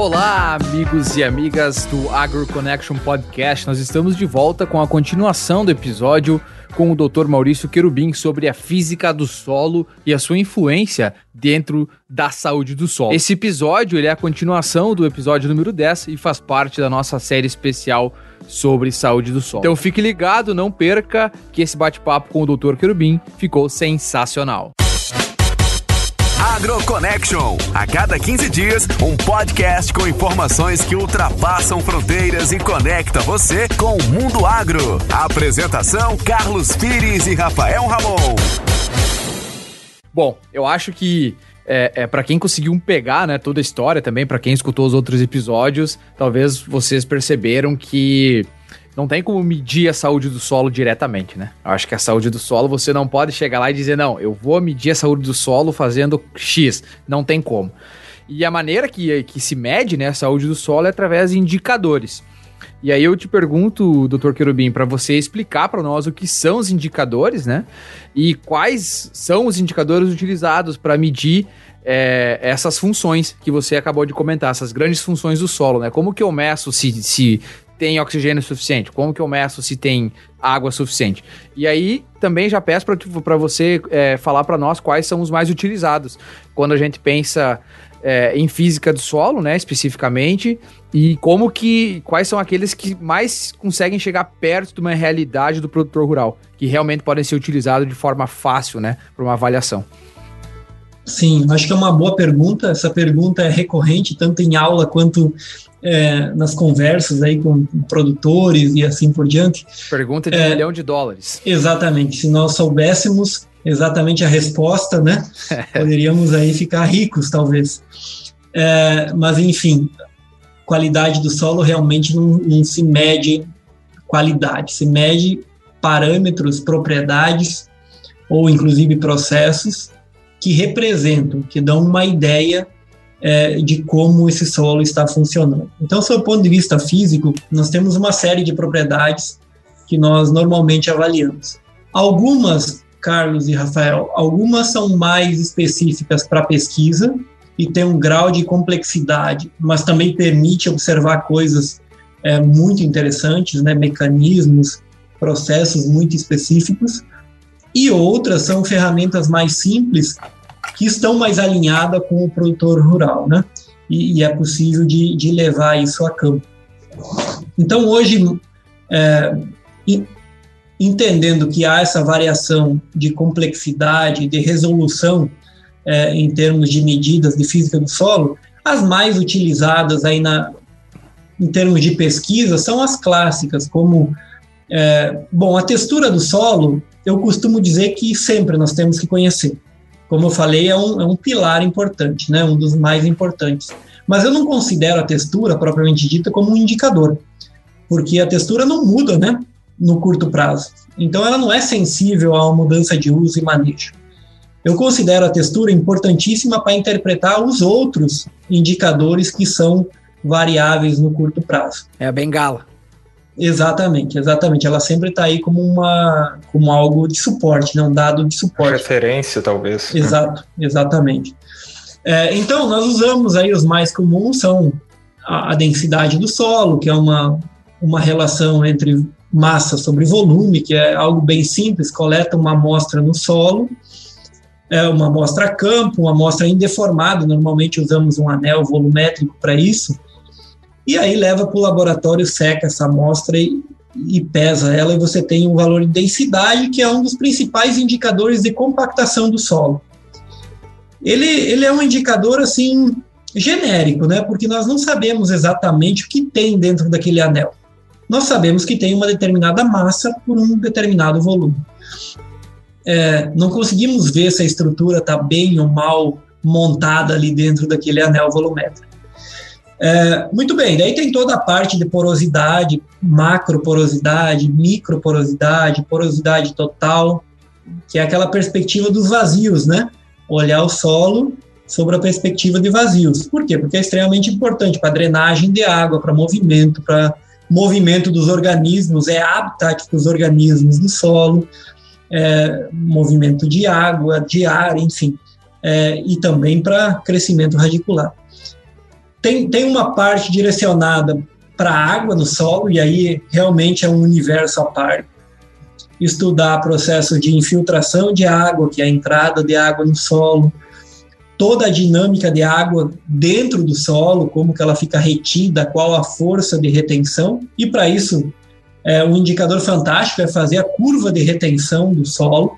Olá, amigos e amigas do Agro Connection Podcast. Nós estamos de volta com a continuação do episódio com o Dr. Maurício Querubim sobre a física do solo e a sua influência dentro da saúde do solo. Esse episódio ele é a continuação do episódio número 10 e faz parte da nossa série especial sobre saúde do solo. Então fique ligado, não perca que esse bate-papo com o Dr. Querubim ficou sensacional. AgroConnection. A cada 15 dias, um podcast com informações que ultrapassam fronteiras e conecta você com o mundo agro. apresentação: Carlos Pires e Rafael Ramon. Bom, eu acho que é, é para quem conseguiu pegar, né, toda a história também, para quem escutou os outros episódios, talvez vocês perceberam que não tem como medir a saúde do solo diretamente, né? Eu acho que a saúde do solo você não pode chegar lá e dizer, não, eu vou medir a saúde do solo fazendo X. Não tem como. E a maneira que, que se mede né, a saúde do solo é através de indicadores. E aí eu te pergunto, doutor Querubim, para você explicar para nós o que são os indicadores, né? E quais são os indicadores utilizados para medir é, essas funções que você acabou de comentar, essas grandes funções do solo, né? Como que eu meço se, se tem oxigênio suficiente? Como que eu meço se tem água suficiente? E aí também já peço para você é, falar para nós quais são os mais utilizados quando a gente pensa é, em física do solo, né, especificamente, e como que quais são aqueles que mais conseguem chegar perto de uma realidade do produtor rural, que realmente podem ser utilizados de forma fácil, né, para uma avaliação. Sim, acho que é uma boa pergunta. Essa pergunta é recorrente tanto em aula quanto é, nas conversas aí com produtores e assim por diante. Pergunta de é, um milhão de dólares. Exatamente. Se nós soubéssemos exatamente a resposta, né, poderíamos aí ficar ricos, talvez. É, mas, enfim, qualidade do solo realmente não, não se mede qualidade, se mede parâmetros, propriedades ou inclusive processos que representam, que dão uma ideia é, de como esse solo está funcionando. Então, sob o ponto de vista físico, nós temos uma série de propriedades que nós normalmente avaliamos. Algumas, Carlos e Rafael, algumas são mais específicas para pesquisa e tem um grau de complexidade, mas também permite observar coisas é, muito interessantes, né, mecanismos, processos muito específicos. E outras são ferramentas mais simples que estão mais alinhadas com o produtor rural, né? E, e é possível de, de, levar isso a campo. Então, hoje, é, entendendo que há essa variação de complexidade, de resolução é, em termos de medidas de física do solo, as mais utilizadas aí na, em termos de pesquisa são as clássicas, como, é, bom, a textura do solo, eu costumo dizer que sempre nós temos que conhecer como eu falei, é um, é um pilar importante, né, um dos mais importantes. Mas eu não considero a textura, propriamente dita, como um indicador, porque a textura não muda né, no curto prazo. Então, ela não é sensível a uma mudança de uso e manejo. Eu considero a textura importantíssima para interpretar os outros indicadores que são variáveis no curto prazo. É a bengala. Exatamente, exatamente. Ela sempre está aí como uma, como algo de suporte, né? um dado de suporte. Referência, talvez. Exato, exatamente. É, então, nós usamos aí os mais comuns, são a, a, densidade do solo, que é uma, uma relação entre massa sobre volume, que é algo bem simples, coleta uma amostra no solo, é uma amostra a campo, uma amostra indeformada, normalmente usamos um anel volumétrico para isso, e aí leva para o laboratório, seca essa amostra e, e pesa ela, e você tem um valor de densidade, que é um dos principais indicadores de compactação do solo. Ele, ele é um indicador, assim, genérico, né? Porque nós não sabemos exatamente o que tem dentro daquele anel. Nós sabemos que tem uma determinada massa por um determinado volume. É, não conseguimos ver se a estrutura está bem ou mal montada ali dentro daquele anel volumétrico. É, muito bem, daí tem toda a parte de porosidade, macroporosidade, microporosidade, porosidade total, que é aquela perspectiva dos vazios, né? Olhar o solo sobre a perspectiva de vazios. Por quê? Porque é extremamente importante para drenagem de água, para movimento, para movimento dos organismos, é habitat dos organismos no solo, é, movimento de água, de ar, enfim, é, e também para crescimento radicular. Tem, tem uma parte direcionada para a água no solo, e aí realmente é um universo à parte. Estudar processo de infiltração de água, que é a entrada de água no solo, toda a dinâmica de água dentro do solo, como que ela fica retida, qual a força de retenção, e para isso é, um indicador fantástico é fazer a curva de retenção do solo,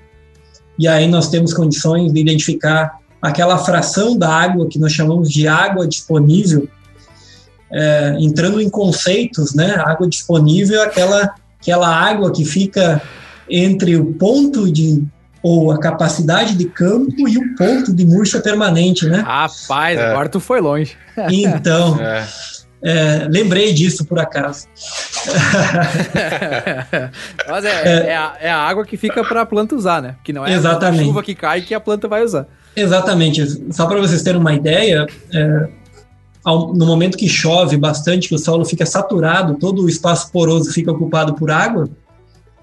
e aí nós temos condições de identificar aquela fração da água que nós chamamos de água disponível, é, entrando em conceitos, né? Água disponível é aquela, aquela água que fica entre o ponto de ou a capacidade de campo e o ponto de murcha permanente, né? Rapaz, é. agora tu foi longe. Então, é. É, lembrei disso por acaso. Mas é, é, é, a, é, a, água que fica para a planta usar, né? Que não é exatamente. a chuva que cai que a planta vai usar. Exatamente. Só para vocês terem uma ideia, é, ao, no momento que chove bastante, que o solo fica saturado, todo o espaço poroso fica ocupado por água,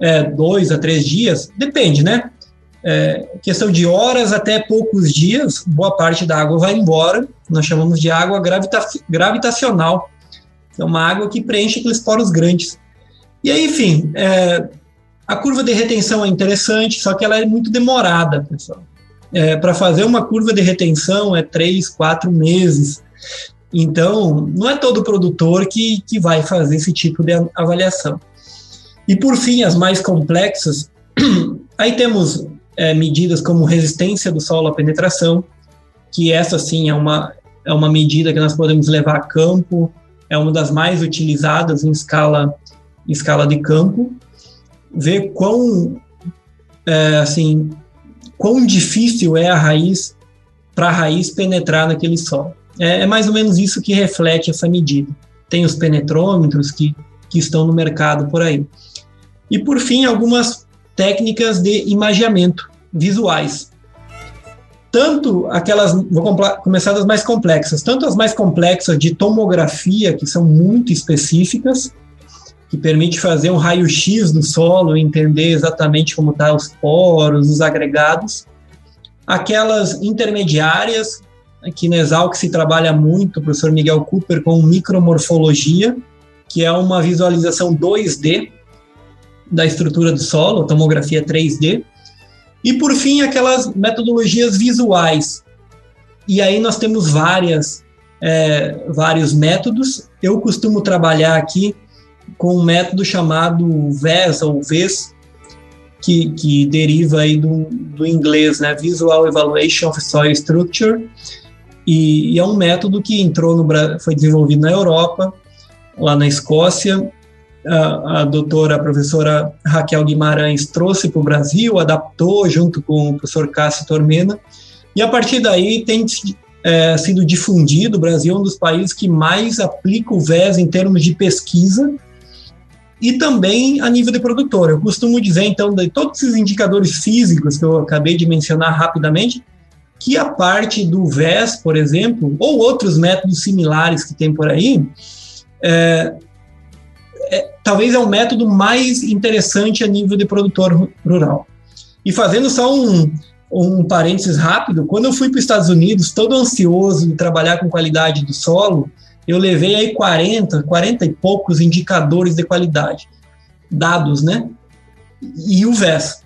é, dois a três dias, depende, né? É, questão de horas até poucos dias, boa parte da água vai embora. Nós chamamos de água gravita gravitacional. É uma água que preenche aqueles poros grandes. E aí, enfim, é, a curva de retenção é interessante, só que ela é muito demorada, pessoal. É, Para fazer uma curva de retenção é três, quatro meses. Então, não é todo produtor que, que vai fazer esse tipo de avaliação. E por fim, as mais complexas, aí temos é, medidas como resistência do solo à penetração, que essa sim é uma, é uma medida que nós podemos levar a campo, é uma das mais utilizadas em escala, em escala de campo. Ver quão, é, assim, quão difícil é a raiz para a raiz penetrar naquele solo. É, é, mais ou menos isso que reflete essa medida. Tem os penetrômetros que, que estão no mercado por aí. E, por fim, algumas técnicas de imageamento visuais. Tanto aquelas, vou começar das mais complexas, tanto as mais complexas de tomografia, que são muito específicas, que permite fazer um raio-x do solo, entender exatamente como estão tá os poros, os agregados. Aquelas intermediárias, aqui na Exalc se trabalha muito, o professor Miguel Cooper, com micromorfologia, que é uma visualização 2D da estrutura do solo, tomografia 3D. E por fim, aquelas metodologias visuais. E aí nós temos várias, é, vários métodos. Eu costumo trabalhar aqui com um método chamado VES ou VES, que, que deriva aí do, do inglês, né? Visual Evaluation of Soil Structure, e, e, é um método que entrou no foi desenvolvido na Europa, lá na Escócia. A, a doutora, a professora Raquel Guimarães trouxe para o Brasil, adaptou junto com o professor Cássio Tormena, e a partir daí tem é, sido difundido. O Brasil é um dos países que mais aplica o VES em termos de pesquisa, e também a nível de produtor. Eu costumo dizer, então, de todos esses indicadores físicos que eu acabei de mencionar rapidamente, que a parte do VES, por exemplo, ou outros métodos similares que tem por aí, é, é, talvez é o método mais interessante a nível de produtor rural. E fazendo só um, um parênteses rápido, quando eu fui para os Estados Unidos, todo ansioso de trabalhar com qualidade do solo, eu levei aí 40, 40 e poucos indicadores de qualidade, dados, né? E o VES.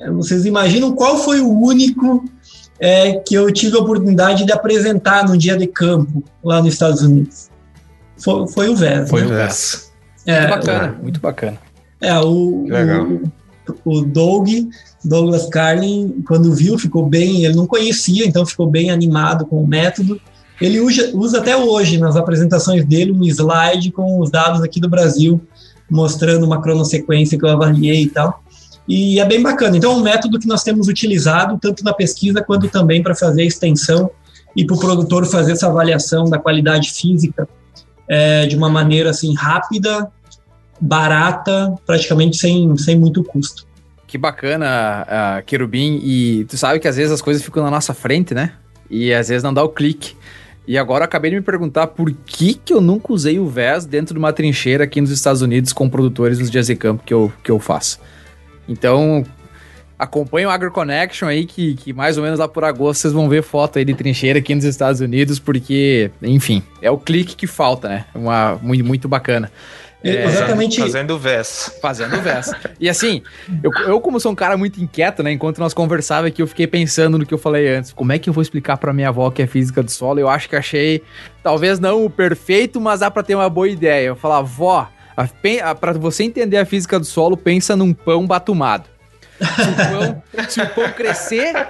É, vocês imaginam qual foi o único é, que eu tive a oportunidade de apresentar no dia de campo lá nos Estados Unidos? Foi, foi o VES. Foi né? o VES. É, muito bacana, o, muito bacana. É, o, o, o Doug, Douglas Carlin, quando viu, ficou bem, ele não conhecia, então ficou bem animado com o método. Ele usa, usa até hoje nas apresentações dele um slide com os dados aqui do Brasil, mostrando uma cronossequência que eu avaliei e tal. E é bem bacana. Então, é um método que nós temos utilizado tanto na pesquisa quanto também para fazer a extensão e para o produtor fazer essa avaliação da qualidade física é, de uma maneira assim rápida, barata, praticamente sem, sem muito custo. Que bacana, uh, Querubim. E tu sabe que às vezes as coisas ficam na nossa frente, né? E às vezes não dá o clique. E agora acabei de me perguntar por que, que eu nunca usei o VES dentro de uma trincheira aqui nos Estados Unidos com produtores nos dias de campo que eu, que eu faço. Então, acompanhem o AgroConnection aí, que, que mais ou menos lá por agosto vocês vão ver foto aí de trincheira aqui nos Estados Unidos, porque, enfim, é o clique que falta, né? Uma, muito, muito bacana. É, exatamente. Fazendo verso. Fazendo verso. e assim, eu, eu, como sou um cara muito inquieto, né? Enquanto nós conversávamos aqui, eu fiquei pensando no que eu falei antes. Como é que eu vou explicar para minha avó que é física do solo? Eu acho que achei, talvez não o perfeito, mas dá para ter uma boa ideia. Eu falar, vó, para você entender a física do solo, pensa num pão batumado. Se o pão, se o pão crescer,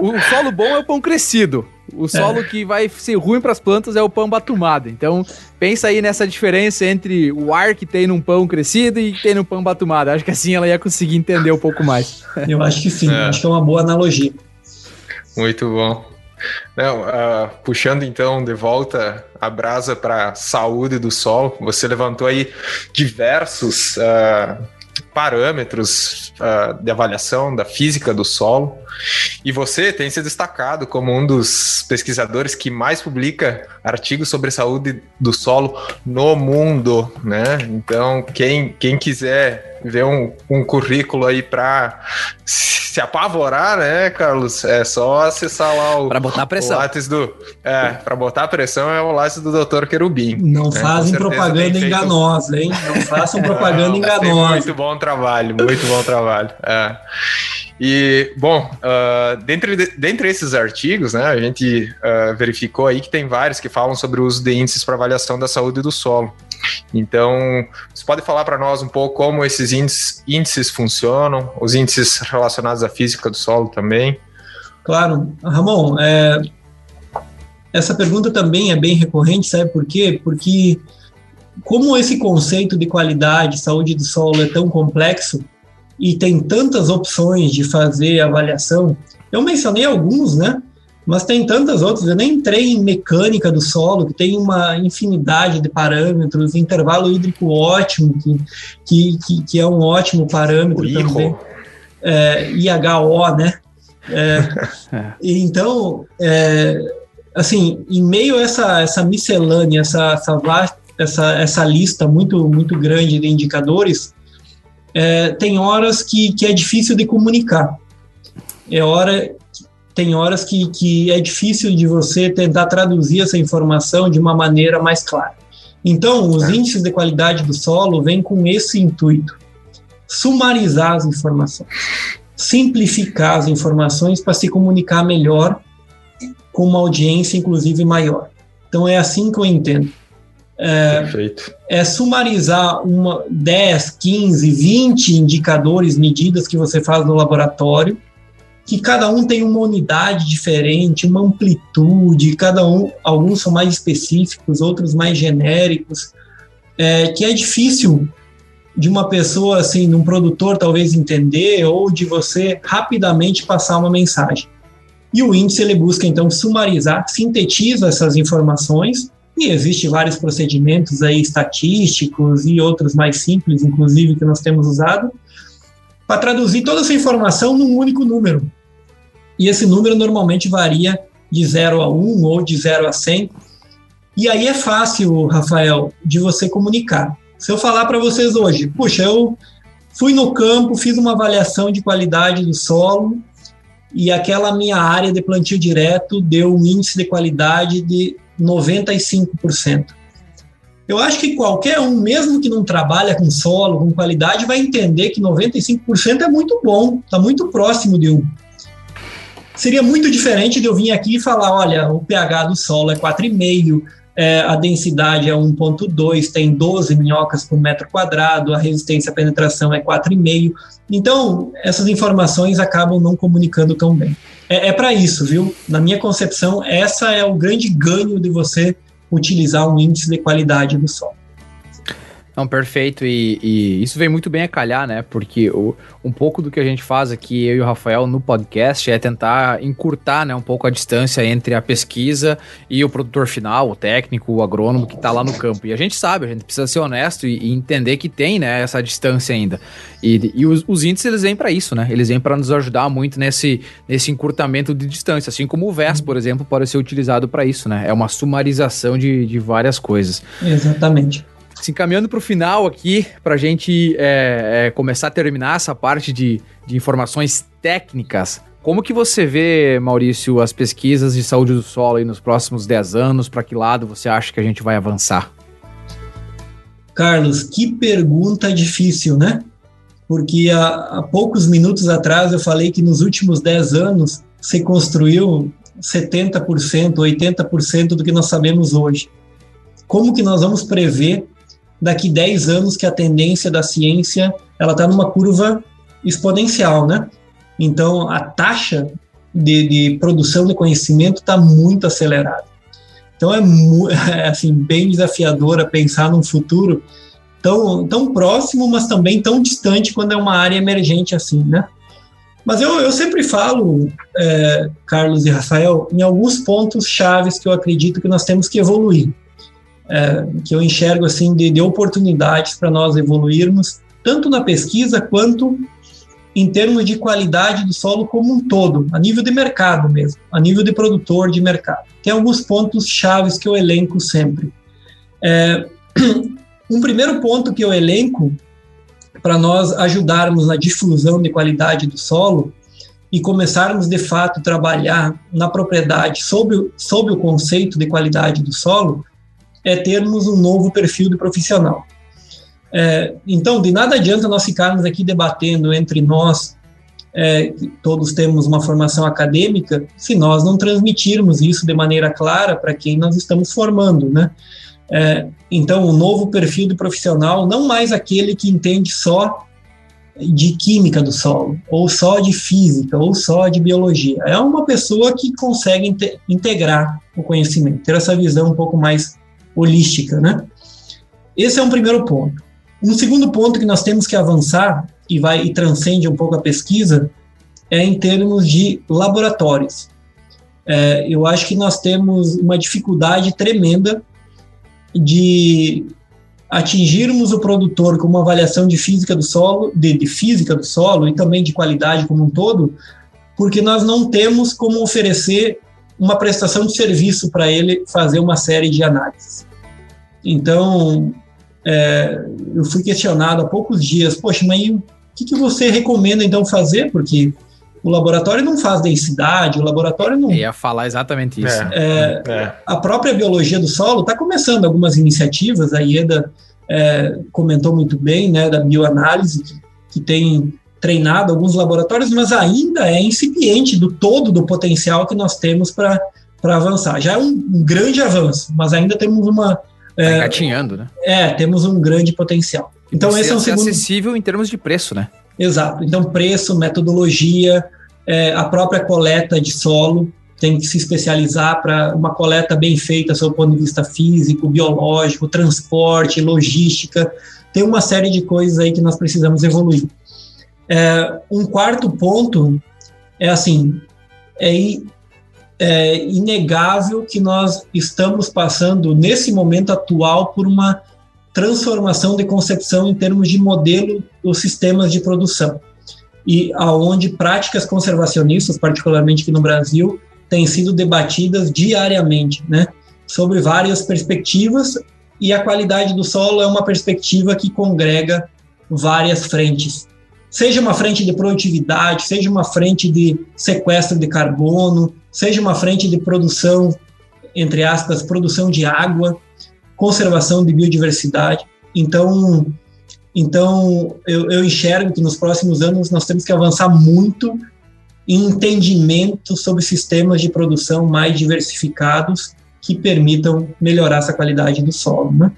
o solo bom é o pão crescido. O solo é. que vai ser ruim para as plantas é o pão batumado. Então, pensa aí nessa diferença entre o ar que tem num pão crescido e que tem no pão batumado. Acho que assim ela ia conseguir entender um pouco mais. Eu acho que sim, é. acho que é uma boa analogia. Muito bom. Não, uh, puxando então de volta a brasa para a saúde do solo, você levantou aí diversos uh, parâmetros uh, de avaliação da física do solo. E você tem se destacado como um dos pesquisadores que mais publica artigos sobre saúde do solo no mundo, né? Então, quem, quem quiser ver um, um currículo aí para se apavorar, né, Carlos? É só acessar lá o. Para botar pressão. O do. É, para botar pressão é o látis do Dr. Querubim. Não né? fazem propaganda enganosa, hein? Não façam propaganda Não, enganosa. Muito bom trabalho, muito bom trabalho. É. E, bom, uh, dentre, dentre esses artigos, né, a gente uh, verificou aí que tem vários que falam sobre o uso de índices para avaliação da saúde do solo. Então, você pode falar para nós um pouco como esses índices, índices funcionam, os índices relacionados à física do solo também? Claro. Ramon, é, essa pergunta também é bem recorrente, sabe por quê? Porque como esse conceito de qualidade, saúde do solo é tão complexo, e tem tantas opções de fazer avaliação. Eu mencionei alguns, né? Mas tem tantas outras. Eu nem entrei em mecânica do solo, que tem uma infinidade de parâmetros, intervalo hídrico ótimo, que, que, que é um ótimo parâmetro o também. É, IHO, né? É, é, então, é, assim, em meio a essa, essa miscelânea, essa, essa, essa, essa lista muito, muito grande de indicadores, é, tem horas que, que é difícil de comunicar. É hora, tem horas que, que é difícil de você tentar traduzir essa informação de uma maneira mais clara. Então, os índices de qualidade do solo vêm com esse intuito: sumarizar as informações, simplificar as informações para se comunicar melhor com uma audiência, inclusive, maior. Então, é assim que eu entendo. É, é sumarizar uma 10, 15, 20 indicadores, medidas que você faz no laboratório, que cada um tem uma unidade diferente, uma amplitude, cada um, alguns são mais específicos, outros mais genéricos, é, que é difícil de uma pessoa, assim, de um produtor talvez entender, ou de você rapidamente passar uma mensagem. E o índice ele busca então sumarizar, sintetiza essas informações e existem vários procedimentos aí estatísticos e outros mais simples, inclusive, que nós temos usado, para traduzir toda essa informação num único número. E esse número normalmente varia de 0 a 1 ou de 0 a 100. E aí é fácil, Rafael, de você comunicar. Se eu falar para vocês hoje, puxa, eu fui no campo, fiz uma avaliação de qualidade do solo e aquela minha área de plantio direto deu um índice de qualidade de 95%. Eu acho que qualquer um, mesmo que não trabalha com solo, com qualidade, vai entender que 95% é muito bom, está muito próximo de um. Seria muito diferente de eu vir aqui e falar, olha, o pH do solo é 4,5, é, a densidade é 1,2, tem 12 minhocas por metro quadrado, a resistência à penetração é 4,5. Então, essas informações acabam não comunicando tão bem é, é para isso, viu? Na minha concepção, essa é o grande ganho de você utilizar um índice de qualidade do solo. Não, perfeito. E, e, isso vem muito bem a calhar, né? Porque o, um pouco do que a gente faz aqui, eu e o Rafael, no podcast, é tentar encurtar né, um pouco a distância entre a pesquisa e o produtor final, o técnico, o agrônomo que está lá no campo. E a gente sabe, a gente precisa ser honesto e, e entender que tem né, essa distância ainda. E, e os, os, índices, eles vêm para isso, né? Eles vêm para nos ajudar muito nesse, nesse encurtamento de distância. Assim como o VES, por exemplo, pode ser utilizado para isso, né? É uma sumarização de, de várias coisas. Exatamente. Se encaminhando para o final aqui, para a gente é, é, começar a terminar essa parte de, de informações técnicas, como que você vê, Maurício, as pesquisas de saúde do solo aí nos próximos 10 anos? Para que lado você acha que a gente vai avançar? Carlos, que pergunta difícil, né? Porque há, há poucos minutos atrás eu falei que nos últimos 10 anos se construiu 70%, 80% do que nós sabemos hoje. Como que nós vamos prever daqui 10 anos que a tendência da ciência ela está numa curva exponencial, né? Então, a taxa de, de produção de conhecimento está muito acelerada. Então, é, é assim, bem desafiadora pensar num futuro tão, tão próximo, mas também tão distante quando é uma área emergente assim, né? Mas eu, eu sempre falo, é, Carlos e Rafael, em alguns pontos chaves que eu acredito que nós temos que evoluir, é, que eu enxergo assim de, de oportunidades para nós evoluirmos, tanto na pesquisa quanto em termos de qualidade do solo como um todo, a nível de mercado mesmo, a nível de produtor de mercado. Tem alguns pontos chaves que eu elenco sempre. É, um primeiro ponto que eu elenco para nós ajudarmos na difusão de qualidade do solo e começarmos de fato trabalhar na propriedade sob o conceito de qualidade do solo, é termos um novo perfil de profissional. É, então, de nada adianta nós ficarmos aqui debatendo entre nós, é, todos temos uma formação acadêmica, se nós não transmitirmos isso de maneira clara para quem nós estamos formando, né? É, então, o um novo perfil de profissional, não mais aquele que entende só de química do solo, ou só de física, ou só de biologia. É uma pessoa que consegue integrar o conhecimento, ter essa visão um pouco mais holística, né? Esse é um primeiro ponto. Um segundo ponto que nós temos que avançar e vai e transcende um pouco a pesquisa é em termos de laboratórios. É, eu acho que nós temos uma dificuldade tremenda de atingirmos o produtor com uma avaliação de física do solo, de, de física do solo e também de qualidade como um todo, porque nós não temos como oferecer uma prestação de serviço para ele fazer uma série de análises. Então, é, eu fui questionado há poucos dias, poxa, mas o que, que você recomenda então fazer? Porque o laboratório não faz densidade, o laboratório não. Eu ia falar exatamente isso. É, é. A própria biologia do solo está começando algumas iniciativas, a IEDA é, comentou muito bem, né, da bioanálise, que, que tem treinado alguns laboratórios, mas ainda é incipiente do todo do potencial que nós temos para avançar. Já é um, um grande avanço, mas ainda temos uma, Tá é, engatinhando, né? É, temos um grande potencial. Então, esse é um segundo. acessível em termos de preço, né? Exato. Então, preço, metodologia, é, a própria coleta de solo tem que se especializar para uma coleta bem feita, sob o ponto de vista físico, biológico, transporte, logística. Tem uma série de coisas aí que nós precisamos evoluir. É, um quarto ponto é assim, é é inegável que nós estamos passando, nesse momento atual, por uma transformação de concepção em termos de modelo dos sistemas de produção. E aonde práticas conservacionistas, particularmente aqui no Brasil, têm sido debatidas diariamente, né, sobre várias perspectivas, e a qualidade do solo é uma perspectiva que congrega várias frentes. Seja uma frente de produtividade, seja uma frente de sequestro de carbono, seja uma frente de produção, entre aspas, produção de água, conservação de biodiversidade. Então, então eu, eu enxergo que nos próximos anos nós temos que avançar muito em entendimento sobre sistemas de produção mais diversificados que permitam melhorar essa qualidade do solo, né?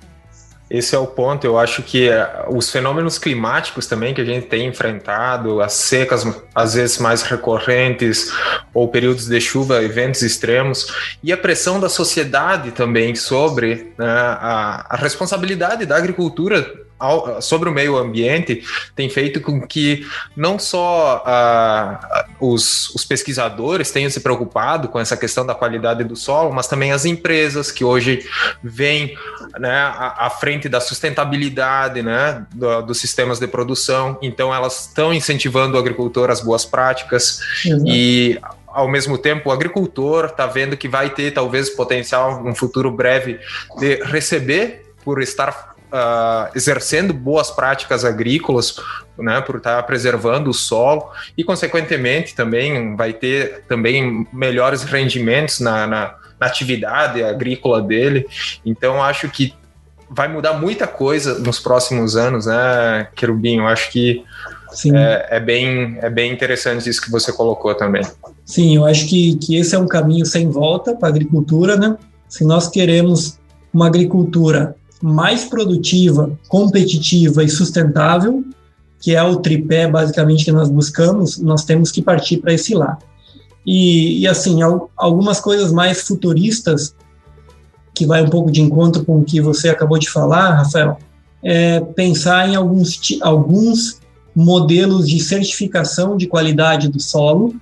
Esse é o ponto. Eu acho que eh, os fenômenos climáticos também que a gente tem enfrentado, as secas às vezes mais recorrentes, ou períodos de chuva, eventos extremos, e a pressão da sociedade também sobre né, a, a responsabilidade da agricultura ao, sobre o meio ambiente tem feito com que não só uh, os, os, pesquisadores tenham se preocupado com essa questão da qualidade do solo, mas também as empresas que hoje vêm né, à, à frente da sustentabilidade né, do, dos sistemas de produção. Então, elas estão incentivando o agricultor às boas práticas Exato. e ao mesmo tempo, o agricultor está vendo que vai ter talvez potencial, um futuro breve, de receber por estar uh, exercendo boas práticas agrícolas, né, por estar preservando o solo e, consequentemente, também vai ter também melhores rendimentos na, na, na atividade agrícola dele. Então, acho que vai mudar muita coisa nos próximos anos, né, Querubinho? Acho que é, é, bem, é bem interessante isso que você colocou também. Sim, eu acho que, que esse é um caminho sem volta para a agricultura, né? Se nós queremos uma agricultura mais produtiva, competitiva e sustentável, que é o tripé basicamente que nós buscamos, nós temos que partir para esse lado. E, e assim, algumas coisas mais futuristas, que vai um pouco de encontro com o que você acabou de falar, Rafael, é pensar em alguns, alguns modelos de certificação de qualidade do solo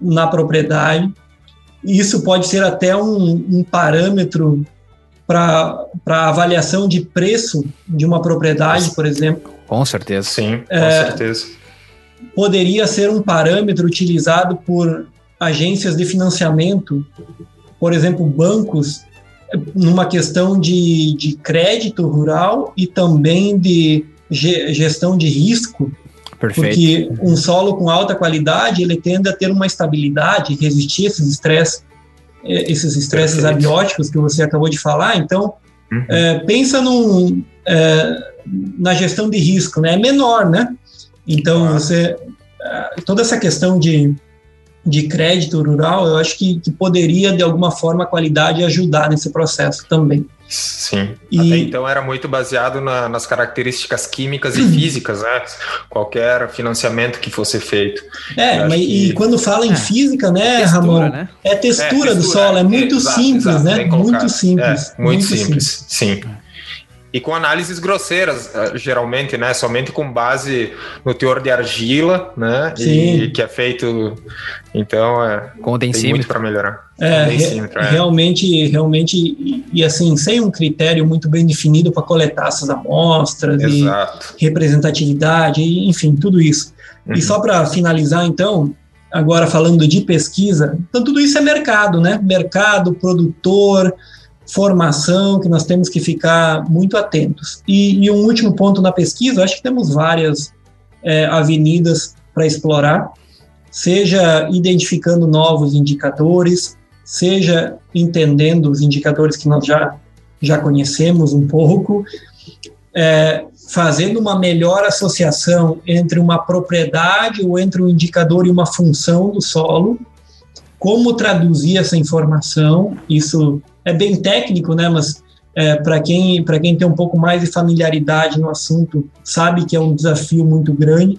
na propriedade. Isso pode ser até um, um parâmetro para avaliação de preço de uma propriedade, por exemplo. Com certeza. Sim, com é, certeza. Poderia ser um parâmetro utilizado por agências de financiamento, por exemplo, bancos, numa questão de, de crédito rural e também de gestão de risco, Perfeito. porque um solo com alta qualidade ele tende a ter uma estabilidade, resistir a esses estresses, é, esses estresses abióticos que você acabou de falar. Então, uhum. é, pensa num, é, na gestão de risco, né? É menor, né? Então, você é, toda essa questão de de crédito rural, eu acho que, que poderia, de alguma forma, a qualidade ajudar nesse processo também. Sim. E... Até então era muito baseado na, nas características químicas e físicas, né? Qualquer financiamento que fosse feito. É, mas que... e quando fala em é. física, né, textura, Ramon? Né? É textura, é textura do solo, é, é muito simples, exato, né? Muito simples. É, muito, muito simples, simples, sim e com análises grosseiras, eh, geralmente, né? Somente com base no teor de argila, né? Sim. E que é feito. Então, é, com tem muito para melhorar. É, re é, realmente, realmente, e, e, assim, sem um critério muito bem definido para coletar essas amostras Exato. e representatividade, enfim, tudo isso. Uhum. E só para finalizar, então, agora falando de pesquisa, então tudo isso é mercado, né? Mercado, produtor, formação que nós temos que ficar muito atentos. E, e um último ponto na pesquisa, acho que temos várias é, avenidas para explorar, seja identificando novos indicadores, seja entendendo os indicadores que nós já, já conhecemos um pouco, é, fazendo uma melhor associação entre uma propriedade ou entre um indicador e uma função do solo, como traduzir essa informação, isso é bem técnico, né? Mas é, para quem, quem tem um pouco mais de familiaridade no assunto, sabe que é um desafio muito grande.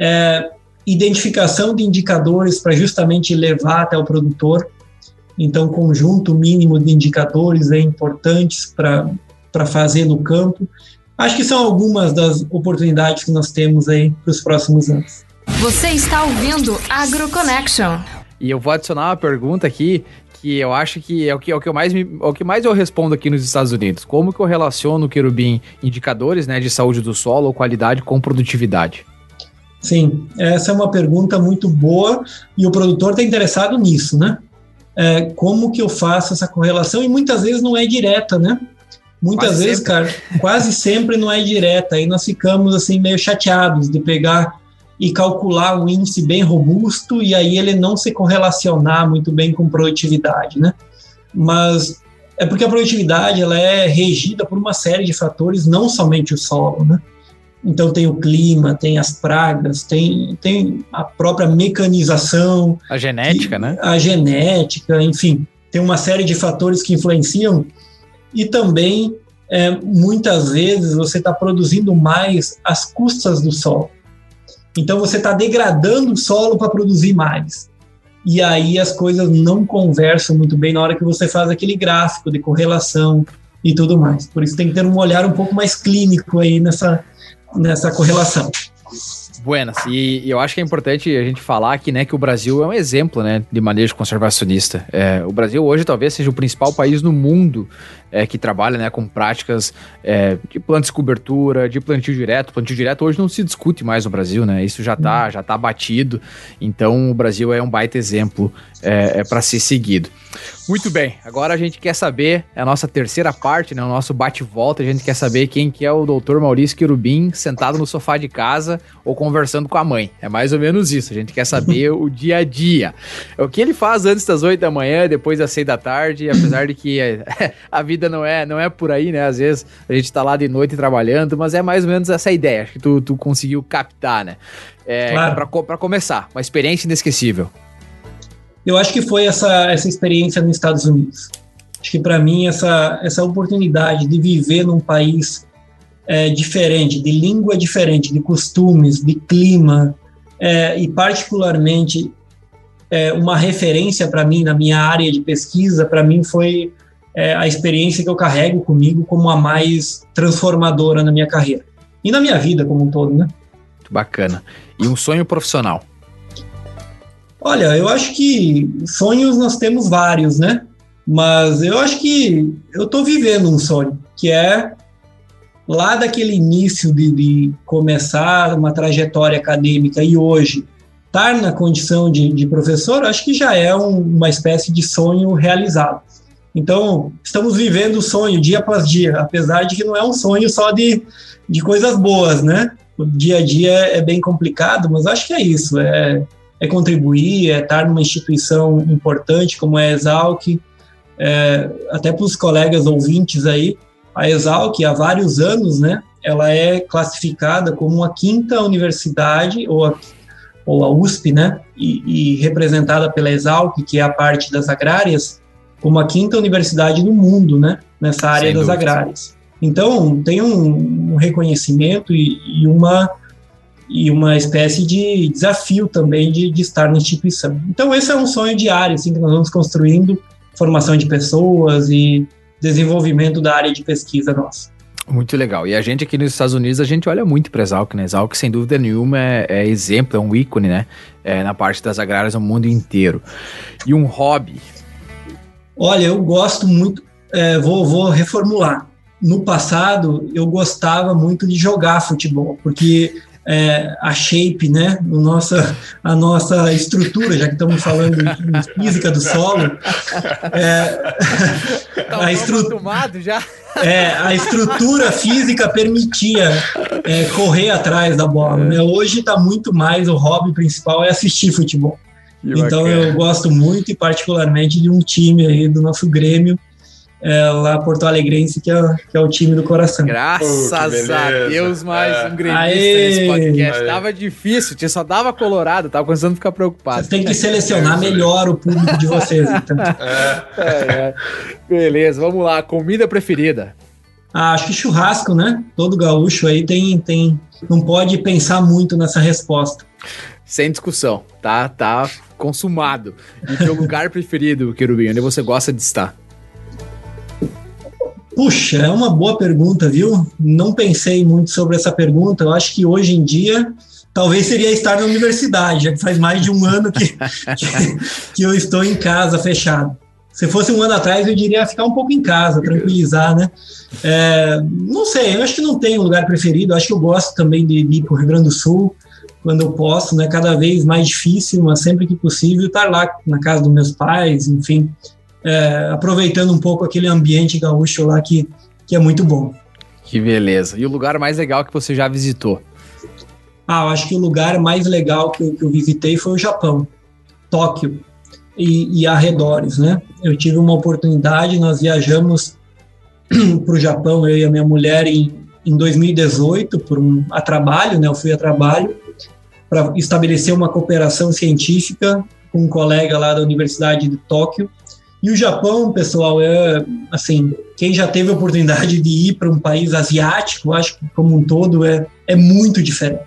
É, identificação de indicadores para justamente levar até o produtor. Então, conjunto mínimo de indicadores é importantes para fazer no campo. Acho que são algumas das oportunidades que nós temos aí para os próximos anos. Você está ouvindo AgroConnection. E eu vou adicionar uma pergunta aqui que eu acho que é o que, é o que, eu mais me, é o que mais eu respondo aqui nos Estados Unidos. Como que eu relaciono, Querubim, indicadores né, de saúde do solo ou qualidade com produtividade? Sim, essa é uma pergunta muito boa e o produtor está interessado nisso, né? É, como que eu faço essa correlação? E muitas vezes não é direta, né? Muitas quase vezes, sempre. cara, quase sempre não é direta. Aí nós ficamos assim meio chateados de pegar e calcular um índice bem robusto e aí ele não se correlacionar muito bem com produtividade, né? Mas é porque a produtividade ela é regida por uma série de fatores, não somente o solo, né? Então tem o clima, tem as pragas, tem, tem a própria mecanização. A genética, né? A genética, enfim, tem uma série de fatores que influenciam e também é, muitas vezes você está produzindo mais às custas do solo. Então você está degradando o solo para produzir mais. E aí as coisas não conversam muito bem na hora que você faz aquele gráfico de correlação e tudo mais. Por isso tem que ter um olhar um pouco mais clínico aí nessa, nessa correlação. Buenas. E, e, eu acho que é importante a gente falar aqui, né, que o Brasil é um exemplo, né, de manejo conservacionista. É, o Brasil hoje talvez seja o principal país no mundo é, que trabalha, né, com práticas é, de plantas de cobertura, de plantio direto. Plantio direto hoje não se discute mais no Brasil, né? Isso já está já tá batido. Então o Brasil é um baita exemplo é, é para ser seguido. Muito bem, agora a gente quer saber, é a nossa terceira parte, né, o nosso bate-volta, a gente quer saber quem que é o doutor Maurício Querubim sentado no sofá de casa ou conversando com a mãe. É mais ou menos isso, a gente quer saber o dia a dia. O que ele faz antes das 8 da manhã, depois das 6 da tarde, apesar de que a vida não é, não é por aí, né, às vezes a gente tá lá de noite trabalhando, mas é mais ou menos essa ideia, acho que tu, tu conseguiu captar, né. É, claro. para começar, uma experiência inesquecível. Eu acho que foi essa, essa experiência nos Estados Unidos. Acho que para mim essa, essa oportunidade de viver num país é, diferente, de língua diferente, de costumes, de clima, é, e particularmente é, uma referência para mim na minha área de pesquisa, para mim foi é, a experiência que eu carrego comigo como a mais transformadora na minha carreira e na minha vida como um todo, né? Bacana. E um sonho profissional? Olha, eu acho que sonhos nós temos vários, né? Mas eu acho que eu estou vivendo um sonho, que é lá daquele início de, de começar uma trajetória acadêmica e hoje estar na condição de, de professor, acho que já é um, uma espécie de sonho realizado. Então, estamos vivendo o sonho dia após dia, apesar de que não é um sonho só de, de coisas boas, né? O dia a dia é bem complicado, mas acho que é isso, é é contribuir, é estar numa instituição importante como a Exalc, é, até para os colegas ouvintes aí, a Exalc há vários anos, né, ela é classificada como a quinta universidade, ou a, ou a USP, né, e, e representada pela Exalc, que é a parte das agrárias, como a quinta universidade do mundo, né, nessa área Sem das dúvida. agrárias. Então, tem um, um reconhecimento e, e uma e uma espécie de desafio também de, de, estar na instituição. Então, esse é um sonho diário, assim, que nós vamos construindo, formação de pessoas e desenvolvimento da área de pesquisa nossa. Muito legal. E a gente aqui nos Estados Unidos, a gente olha muito para a Exalc, né? Exalc, sem dúvida nenhuma, é, é, exemplo, é um ícone, né? É, na parte das agrárias no mundo inteiro. E um hobby? Olha, eu gosto muito, é, vou, vou reformular. No passado, eu gostava muito de jogar futebol, porque é, a shape, né, o nossa, a nossa estrutura, já que estamos falando de física do solo, é, tá a, estru? É, a estrutura física permitia é, correr atrás da bola. Né? Hoje está muito mais, o hobby principal é assistir futebol. Que então bacana. eu gosto muito e particularmente de um time aí do nosso Grêmio, é, lá Porto Alegrense, que é, que é o time do coração. Graças a Deus, mais é. um gremista nesse podcast. Aê. Tava difícil, tinha só dava colorado, tava começando a ficar preocupado. Você tem que selecionar melhor o público de vocês, então. É. É, Beleza, vamos lá. Comida preferida? Ah, acho que churrasco, né? Todo gaúcho aí tem, tem. Não pode pensar muito nessa resposta. Sem discussão, tá? Tá consumado. E teu lugar preferido, Querubim, onde você gosta de estar? Puxa, é uma boa pergunta, viu? Não pensei muito sobre essa pergunta. Eu acho que hoje em dia talvez seria estar na universidade, já que faz mais de um ano que, que, que, eu estou em casa fechado. Se fosse um ano atrás, eu diria ficar um pouco em casa, tranquilizar, né? É, não sei, eu acho que não tenho um lugar preferido. Eu acho que eu gosto também de, de ir para o Rio Grande do Sul quando eu posso, né? Cada vez mais difícil, mas sempre que possível, estar lá na casa dos meus pais, enfim é, aproveitando um pouco aquele ambiente gaúcho lá que, que é muito bom. Que beleza. E o lugar mais legal que você já visitou? Ah, eu acho que o lugar mais legal que eu, que eu visitei foi o Japão, Tóquio e, e arredores, né? Eu tive uma oportunidade, nós viajamos para o Japão, eu e a minha mulher, em, em 2018, por um, a trabalho, né? Eu fui a trabalho para estabelecer uma cooperação científica com um colega lá da Universidade de Tóquio e o Japão, pessoal, é assim, quem já teve a oportunidade de ir para um país asiático, acho que como um todo é, é muito diferente.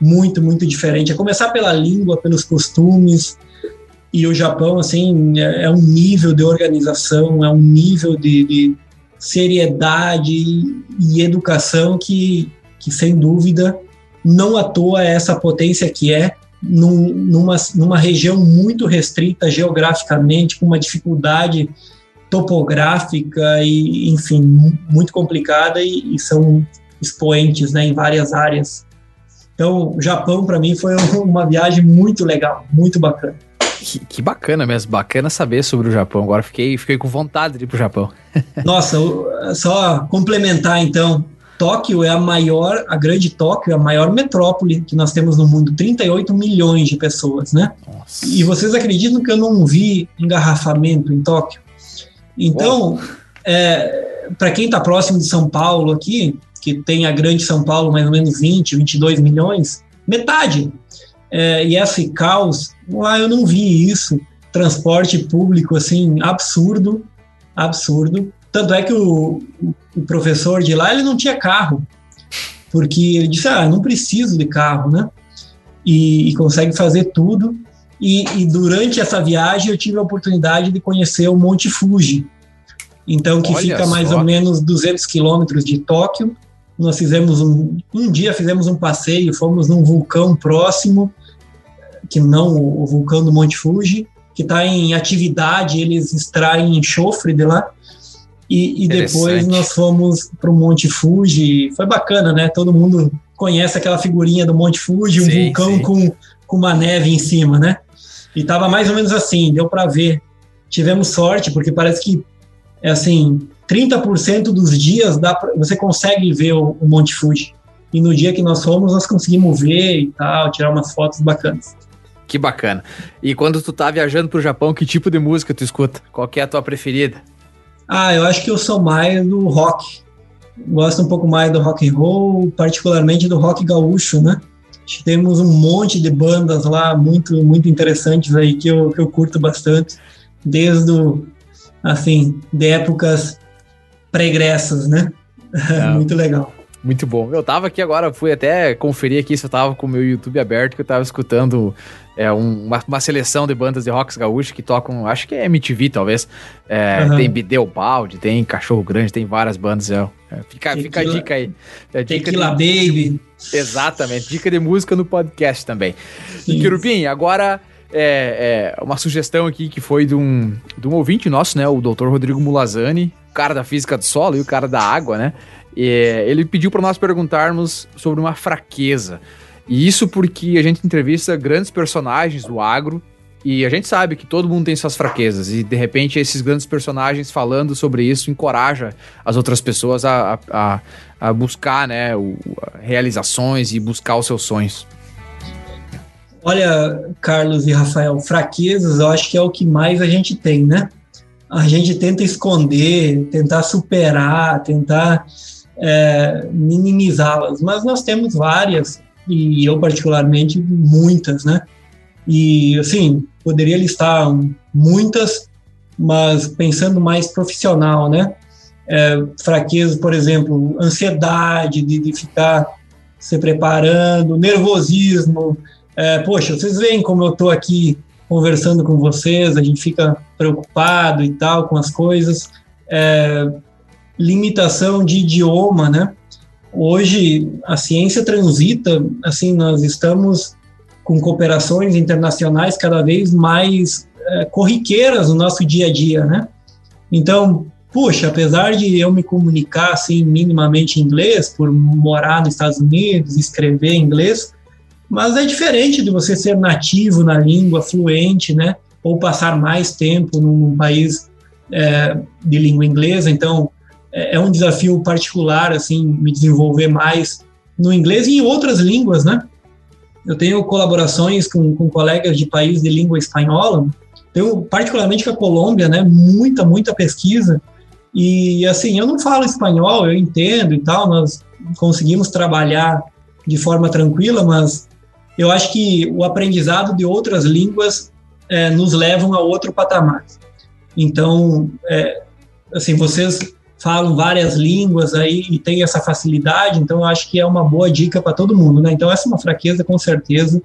Muito, muito diferente. A começar pela língua, pelos costumes. E o Japão, assim, é, é um nível de organização, é um nível de, de seriedade e educação que, que, sem dúvida, não à toa é essa potência que é, num, numa, numa região muito restrita geograficamente, com uma dificuldade topográfica e, enfim, muito complicada e, e são expoentes né, em várias áreas. Então, o Japão, para mim, foi uma viagem muito legal, muito bacana. Que, que, bacana mesmo, bacana saber sobre o Japão. Agora fiquei, fiquei com vontade de ir para o Japão. Nossa, só complementar então. Tóquio é a maior, a grande Tóquio é a maior metrópole que nós temos no mundo, 38 milhões de pessoas, né? Nossa. E vocês acreditam que eu não vi engarrafamento em Tóquio? Então, é, para quem está próximo de São Paulo aqui, que tem a grande São Paulo mais ou menos 20, 22 milhões, metade. É, e esse caos, lá eu não vi isso. Transporte público, assim, absurdo, absurdo. Tanto é que o, o professor de lá, ele não tinha carro, porque ele disse, ah, não preciso de carro, né? E, e consegue fazer tudo. E, e, durante essa viagem eu tive a oportunidade de conhecer o Monte Fuji, então que Olha fica mais só. ou menos 200 quilômetros de Tóquio. Nós fizemos um, um dia fizemos um passeio, fomos num vulcão próximo, que não o vulcão do Monte Fuji, que está em atividade, eles extraem enxofre de lá. E, e depois nós fomos para o Monte Fuji. Foi bacana, né? Todo mundo conhece aquela figurinha do Monte Fuji, um sim, vulcão sim. Com, com uma neve em cima, né? E tava mais ou menos assim, deu para ver. Tivemos sorte, porque parece que é assim, 30% dos dias dá pra, você consegue ver o, o Monte Fuji. E no dia que nós fomos, nós conseguimos ver e tal, tirar umas fotos bacanas. Que bacana. E quando tu tá viajando pro Japão, que tipo de música tu escuta? Qual é a tua preferida? Ah, eu acho que eu sou mais do rock. Gosto um pouco mais do rock and roll, particularmente do rock gaúcho, né? Temos um monte de bandas lá muito muito interessantes aí que eu, que eu curto bastante, desde o, assim, de épocas pregressas, né? É. muito legal. Muito bom. Eu tava aqui agora, fui até conferir aqui se eu tava com o meu YouTube aberto, que eu tava escutando é, um, uma, uma, seleção de bandas de rocks gaúchos que tocam, acho que é MTV talvez. É, uhum. Tem Bideu Balde, tem Cachorro Grande, tem várias bandas. É, é fica, fica a dica aí. É, dica Tequila de... Baby. Exatamente, dica de música no podcast também. E Querubim, agora é, é, uma sugestão aqui que foi de um, de um ouvinte nosso, né? O Dr. Rodrigo Mulazani, o cara da física do solo e o cara da água, né? E, ele pediu para nós perguntarmos sobre uma fraqueza. E isso porque a gente entrevista grandes personagens do agro e a gente sabe que todo mundo tem suas fraquezas e de repente esses grandes personagens falando sobre isso encoraja as outras pessoas a, a, a buscar né, o, realizações e buscar os seus sonhos. Olha, Carlos e Rafael, fraquezas eu acho que é o que mais a gente tem, né? A gente tenta esconder, tentar superar, tentar é, minimizá-las, mas nós temos várias e eu particularmente muitas, né? E assim, poderia listar muitas, mas pensando mais profissional, né? É, fraqueza, por exemplo, ansiedade de, de ficar se preparando, nervosismo. É, poxa, vocês veem como eu estou aqui conversando com vocês, a gente fica preocupado e tal com as coisas. É, limitação de idioma, né? Hoje a ciência transita, assim, nós estamos com cooperações internacionais cada vez mais é, corriqueiras no nosso dia a dia, né? Então, puxa, apesar de eu me comunicar assim minimamente em inglês, por morar nos Estados Unidos, escrever em inglês, mas é diferente de você ser nativo na língua, fluente, né? Ou passar mais tempo num país é, de língua inglesa. Então, é, é um desafio particular, assim, me desenvolver mais no inglês e em outras línguas, né? Eu tenho colaborações com, com colegas de países de língua espanhola, tenho particularmente com a Colômbia, né? Muita, muita pesquisa. E, assim, eu não falo espanhol, eu entendo e tal, nós conseguimos trabalhar de forma tranquila, mas eu acho que o aprendizado de outras línguas é, nos levam a outro patamar. Então, é, assim, vocês falam várias línguas aí e tem essa facilidade, então eu acho que é uma boa dica para todo mundo, né? Então essa é uma fraqueza com certeza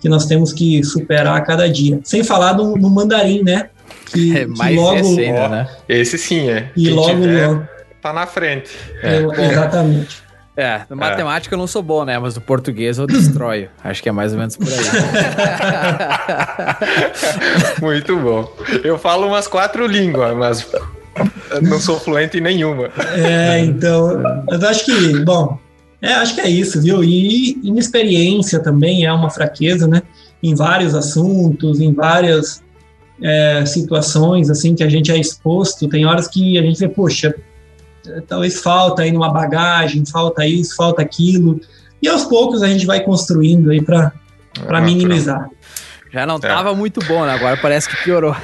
que nós temos que superar a cada dia. Sem falar no, no mandarim, né? Que, é mais que logo, esse ainda, né? Esse sim é. E Quem logo, tiver, logo tá na frente. É. exatamente. É, na matemática é. eu não sou bom, né? Mas no português eu destroio. Acho que é mais ou menos por aí. Muito bom. Eu falo umas quatro línguas, mas não sou fluente em nenhuma. É, então, mas acho que, bom, é, acho que é isso, viu? E inexperiência também é uma fraqueza, né? Em vários assuntos, em várias é, situações, assim, que a gente é exposto. Tem horas que a gente vê, poxa, talvez falta aí numa bagagem, falta isso, falta aquilo. E aos poucos a gente vai construindo aí para ah, minimizar. Já não estava é. muito bom, né? Agora parece que piorou.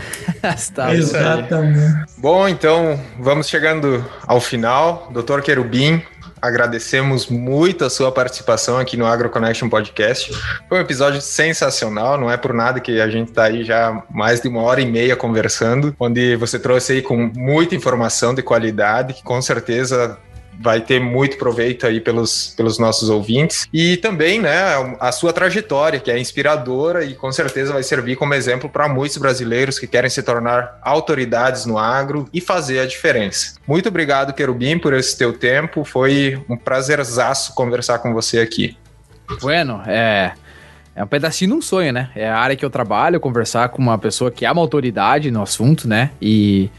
Exatamente. Bom, então vamos chegando ao final. Doutor Querubim, agradecemos muito a sua participação aqui no Agro Connection Podcast. Foi um episódio sensacional, não é por nada que a gente está aí já mais de uma hora e meia conversando, onde você trouxe aí com muita informação de qualidade, que com certeza vai ter muito proveito aí pelos, pelos nossos ouvintes. E também, né, a sua trajetória, que é inspiradora e com certeza vai servir como exemplo para muitos brasileiros que querem se tornar autoridades no agro e fazer a diferença. Muito obrigado, Querubim, por esse teu tempo. Foi um prazerzaço conversar com você aqui. Bueno, é. É um pedacinho de um sonho, né? É a área que eu trabalho, conversar com uma pessoa que é uma autoridade no assunto, né? E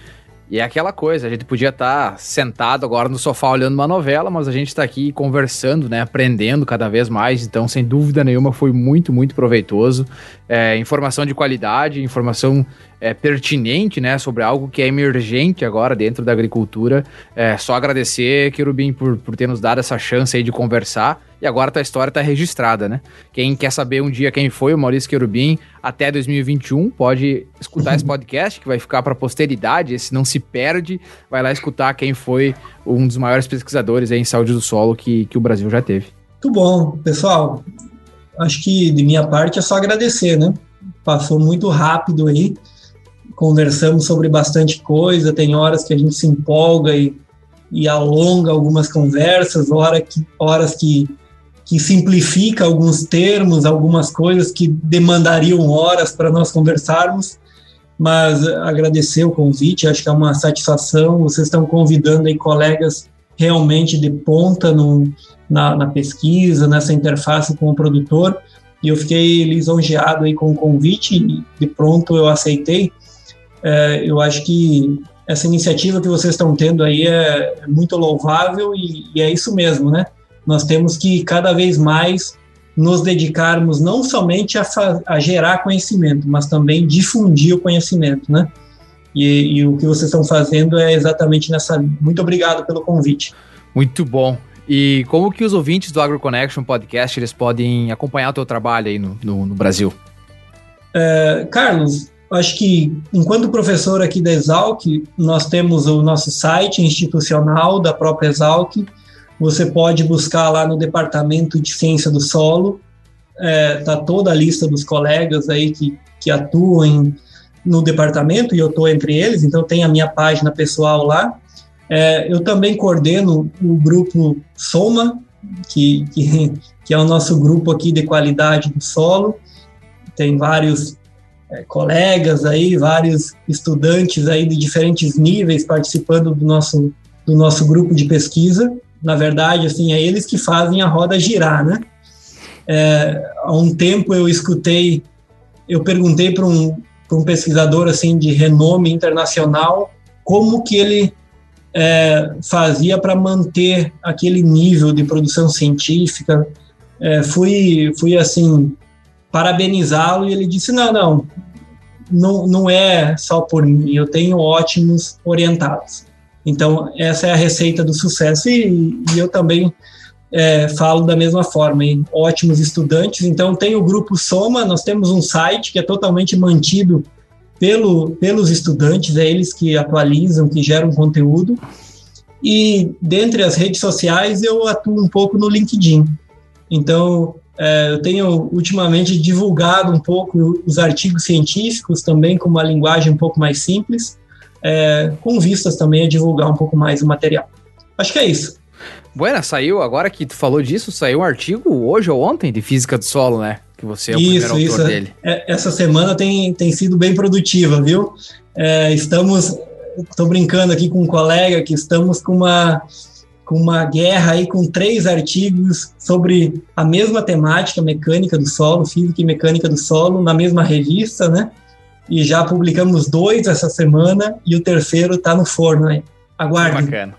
e é aquela coisa, a gente podia estar tá sentado agora no sofá olhando uma novela, mas a gente está aqui conversando, né, aprendendo cada vez mais. Então, sem dúvida nenhuma, foi muito, muito proveitoso. É, informação de qualidade, informação é, pertinente, né, sobre algo que é emergente agora dentro da agricultura. É, só agradecer, Querubim, por, por ter nos dado essa chance aí de conversar. E agora a história está registrada, né? Quem quer saber um dia quem foi o Maurício Querubim até 2021 pode escutar esse podcast que vai ficar para a posteridade. Esse não se perde. Vai lá escutar quem foi um dos maiores pesquisadores em saúde do solo que, que o Brasil já teve. Muito bom, pessoal. Acho que de minha parte é só agradecer, né? Passou muito rápido aí conversamos sobre bastante coisa, tem horas que a gente se empolga e, e alonga algumas conversas, hora que, horas que, que simplifica alguns termos, algumas coisas que demandariam horas para nós conversarmos, mas agradecer o convite, acho que é uma satisfação, vocês estão convidando aí colegas realmente de ponta no, na, na pesquisa, nessa interface com o produtor, e eu fiquei lisonjeado aí com o convite e de pronto eu aceitei é, eu acho que essa iniciativa que vocês estão tendo aí é, é muito louvável e, e, é isso mesmo, né? Nós temos que cada vez mais nos dedicarmos não somente a, a gerar conhecimento, mas também difundir o conhecimento, né? E, e, o que vocês estão fazendo é exatamente nessa. Muito obrigado pelo convite. Muito bom. E como que os ouvintes do AgroConnection Podcast eles podem acompanhar o teu trabalho aí no, no, no Brasil? É, Carlos, acho que, enquanto professor aqui da Exalc, nós temos o nosso site institucional da própria Exalc. Você pode buscar lá no Departamento de Ciência do Solo. É, toda a lista dos colegas aí que, que atuam no departamento, e eu estou entre eles, então tem a minha página pessoal lá. É, eu também coordeno o grupo Soma, que, que, que é o nosso grupo aqui de qualidade do solo. Tem vários é, colegas aí, vários estudantes aí de diferentes níveis participando do nosso, do nosso grupo de pesquisa. Na verdade, assim, é eles que fazem a roda girar, né? É, há um tempo eu escutei, eu perguntei para um, um pesquisador assim de renome internacional como que ele é, fazia para manter aquele nível de produção científica. É, fui, fui assim parabenizá-lo e ele disse: não, não, não, não é só por mim, eu tenho ótimos orientados. Então, essa é a receita do sucesso e, e eu também é, falo da mesma forma, hein? ótimos estudantes. Então, tem o grupo Soma, nós temos um site que é totalmente mantido pelo, pelos estudantes, é eles que atualizam, que geram conteúdo. E dentre as redes sociais, eu atuo um pouco no LinkedIn. Então, é, eu tenho ultimamente divulgado um pouco os artigos científicos também com uma linguagem um pouco mais simples, é, com vistas também a divulgar um pouco mais o material. Acho que é isso. Buena, saiu, agora que tu falou disso, saiu um artigo hoje ou ontem de Física do Solo, né? Que você é o isso, primeiro autor isso. dele. É, essa semana tem, tem sido bem produtiva, viu? É, estamos, estou brincando aqui com um colega que estamos com uma com uma guerra aí com três artigos sobre a mesma temática, mecânica do solo, física e mecânica do solo, na mesma revista, né? E já publicamos dois essa semana e o terceiro está no forno aí. Aguarde. Que bacana.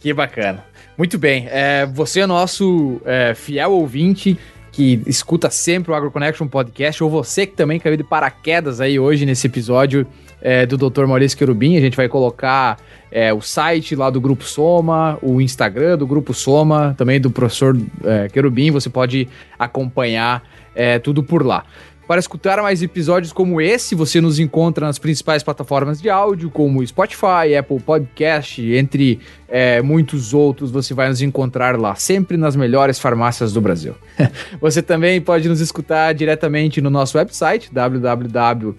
Que bacana. Muito bem. É, você é nosso é, fiel ouvinte que escuta sempre o AgroConnection Podcast, ou você que também caiu de paraquedas aí hoje nesse episódio é, do Dr. Maurício Querubim. A gente vai colocar é, o site lá do Grupo Soma, o Instagram do Grupo Soma, também do professor é, Querubim. Você pode acompanhar é, tudo por lá. Para escutar mais episódios como esse, você nos encontra nas principais plataformas de áudio, como Spotify, Apple Podcast, entre é, muitos outros. Você vai nos encontrar lá, sempre nas melhores farmácias do Brasil. você também pode nos escutar diretamente no nosso website, www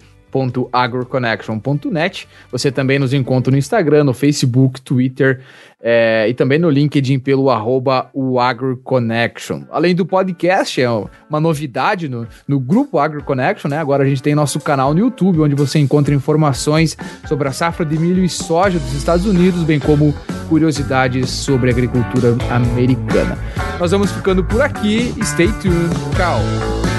agroconnection.net. Você também nos encontra no Instagram, no Facebook, Twitter é, e também no LinkedIn pelo arroba o AgroConnection. Além do podcast, é uma novidade no, no grupo AgroConnection, né? Agora a gente tem nosso canal no YouTube, onde você encontra informações sobre a safra de milho e soja dos Estados Unidos, bem como curiosidades sobre a agricultura americana. Nós vamos ficando por aqui. Stay tuned. Tchau.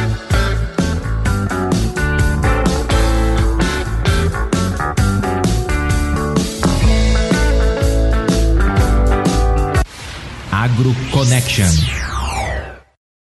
Agro Connection.